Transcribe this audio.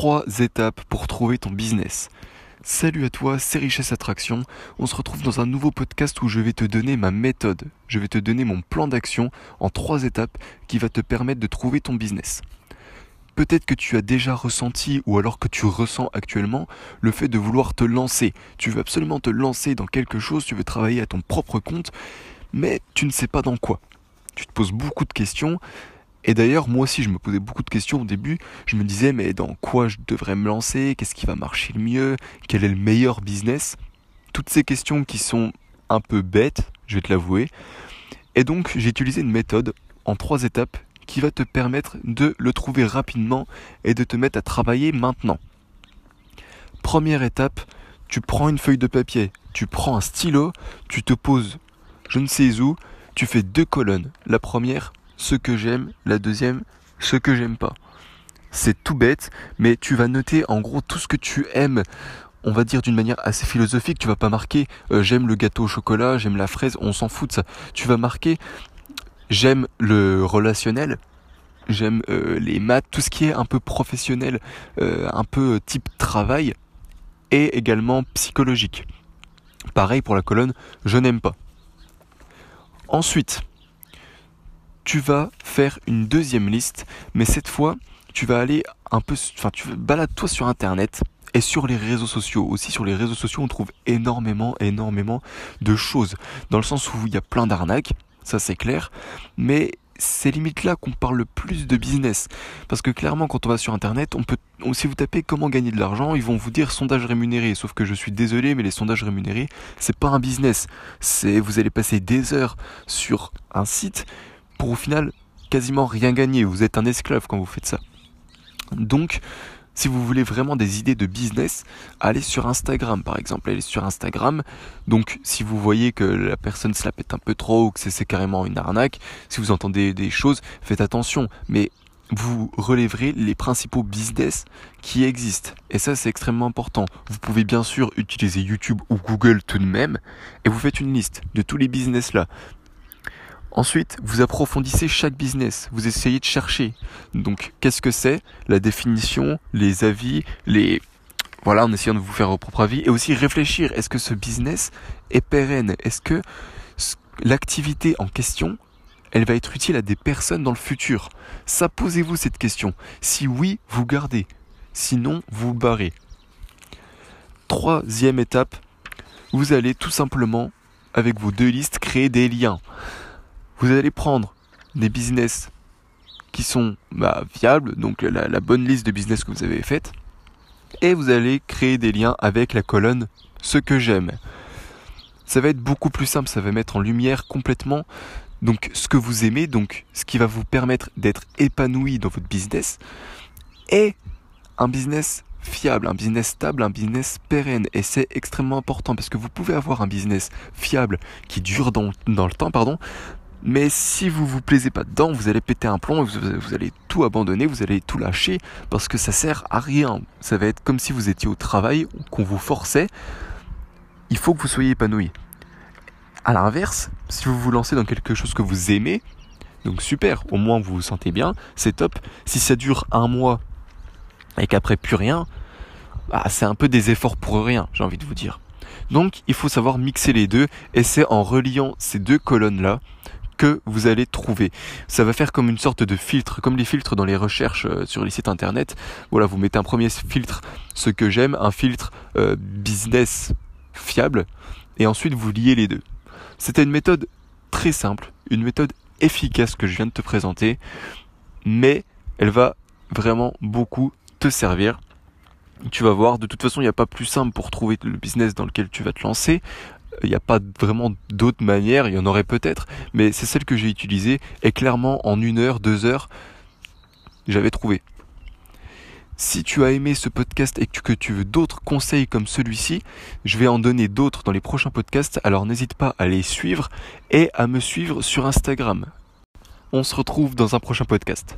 trois étapes pour trouver ton business. Salut à toi, c'est Richesse Attraction. On se retrouve dans un nouveau podcast où je vais te donner ma méthode. Je vais te donner mon plan d'action en trois étapes qui va te permettre de trouver ton business. Peut-être que tu as déjà ressenti ou alors que tu ressens actuellement le fait de vouloir te lancer. Tu veux absolument te lancer dans quelque chose, tu veux travailler à ton propre compte, mais tu ne sais pas dans quoi. Tu te poses beaucoup de questions et d'ailleurs, moi aussi, je me posais beaucoup de questions au début. Je me disais, mais dans quoi je devrais me lancer? Qu'est-ce qui va marcher le mieux? Quel est le meilleur business? Toutes ces questions qui sont un peu bêtes, je vais te l'avouer. Et donc, j'ai utilisé une méthode en trois étapes qui va te permettre de le trouver rapidement et de te mettre à travailler maintenant. Première étape, tu prends une feuille de papier, tu prends un stylo, tu te poses je ne sais où, tu fais deux colonnes. La première, ce que j'aime, la deuxième, ce que j'aime pas. C'est tout bête, mais tu vas noter en gros tout ce que tu aimes on va dire d'une manière assez philosophique, tu vas pas marquer euh, j'aime le gâteau au chocolat, j'aime la fraise, on s'en fout de ça. Tu vas marquer j'aime le relationnel, j'aime euh, les maths, tout ce qui est un peu professionnel, euh, un peu type travail et également psychologique. Pareil pour la colonne je n'aime pas. Ensuite, tu vas faire une deuxième liste, mais cette fois, tu vas aller un peu, enfin, tu balades-toi sur Internet et sur les réseaux sociaux. Aussi, sur les réseaux sociaux, on trouve énormément, énormément de choses. Dans le sens où il y a plein d'arnaques, ça c'est clair, mais c'est limite là qu'on parle le plus de business. Parce que clairement, quand on va sur internet, on peut, si vous tapez comment gagner de l'argent, ils vont vous dire sondage rémunéré. Sauf que je suis désolé, mais les sondages rémunérés, c'est pas un business. C'est, vous allez passer des heures sur un site pour au final quasiment rien gagner. Vous êtes un esclave quand vous faites ça. Donc, si vous voulez vraiment des idées de business, allez sur Instagram par exemple. Allez sur Instagram. Donc si vous voyez que la personne se la pète un peu trop ou que c'est carrément une arnaque, si vous entendez des choses, faites attention. Mais vous relèverez les principaux business qui existent. Et ça, c'est extrêmement important. Vous pouvez bien sûr utiliser YouTube ou Google tout de même, et vous faites une liste de tous les business là. Ensuite, vous approfondissez chaque business, vous essayez de chercher. Donc, qu'est-ce que c'est? La définition, les avis, les... Voilà, en essayant de vous faire vos propres avis. Et aussi réfléchir, est-ce que ce business est pérenne? Est-ce que l'activité en question, elle va être utile à des personnes dans le futur? Ça, posez-vous cette question. Si oui, vous gardez. Sinon, vous barrez. Troisième étape, vous allez tout simplement, avec vos deux listes, créer des liens. Vous allez prendre des business qui sont bah, viables, donc la, bonne liste de business que vous avez faite, et vous allez créer des liens avec la colonne ce que j'aime. Ça va être beaucoup plus simple, ça va mettre en lumière complètement donc ce que vous aimez, donc ce qui va vous permettre d'être épanoui dans votre business, et un business fiable, un business stable, un business pérenne. Et c'est extrêmement important parce que vous pouvez avoir un business fiable qui dure dans, dans le temps, pardon, mais si vous vous plaisez pas dedans, vous allez péter un plomb, vous, vous allez tout abandonner, vous allez tout lâcher parce que ça sert à rien. Ça va être comme si vous étiez au travail, qu'on vous forçait. Il faut que vous soyez épanoui. À l'inverse, si vous vous lancez dans quelque chose que vous aimez, donc super, au moins vous vous sentez bien, c'est top. Si ça dure un mois et qu'après plus rien, bah, c'est un peu des efforts pour rien, j'ai envie de vous dire. Donc il faut savoir mixer les deux et c'est en reliant ces deux colonnes là que vous allez trouver. Ça va faire comme une sorte de filtre, comme les filtres dans les recherches euh, sur les sites internet. Voilà, vous mettez un premier filtre, ce que j'aime, un filtre euh, business fiable, et ensuite vous liez les deux. C'était une méthode très simple, une méthode efficace que je viens de te présenter, mais elle va vraiment beaucoup te servir. Tu vas voir, de toute façon, il n'y a pas plus simple pour trouver le business dans lequel tu vas te lancer il n'y a pas vraiment d'autres manières, il y en aurait peut-être, mais c'est celle que j'ai utilisée et clairement en une heure, deux heures, j'avais trouvé. Si tu as aimé ce podcast et que tu veux d'autres conseils comme celui-ci, je vais en donner d'autres dans les prochains podcasts, alors n'hésite pas à les suivre et à me suivre sur Instagram. On se retrouve dans un prochain podcast.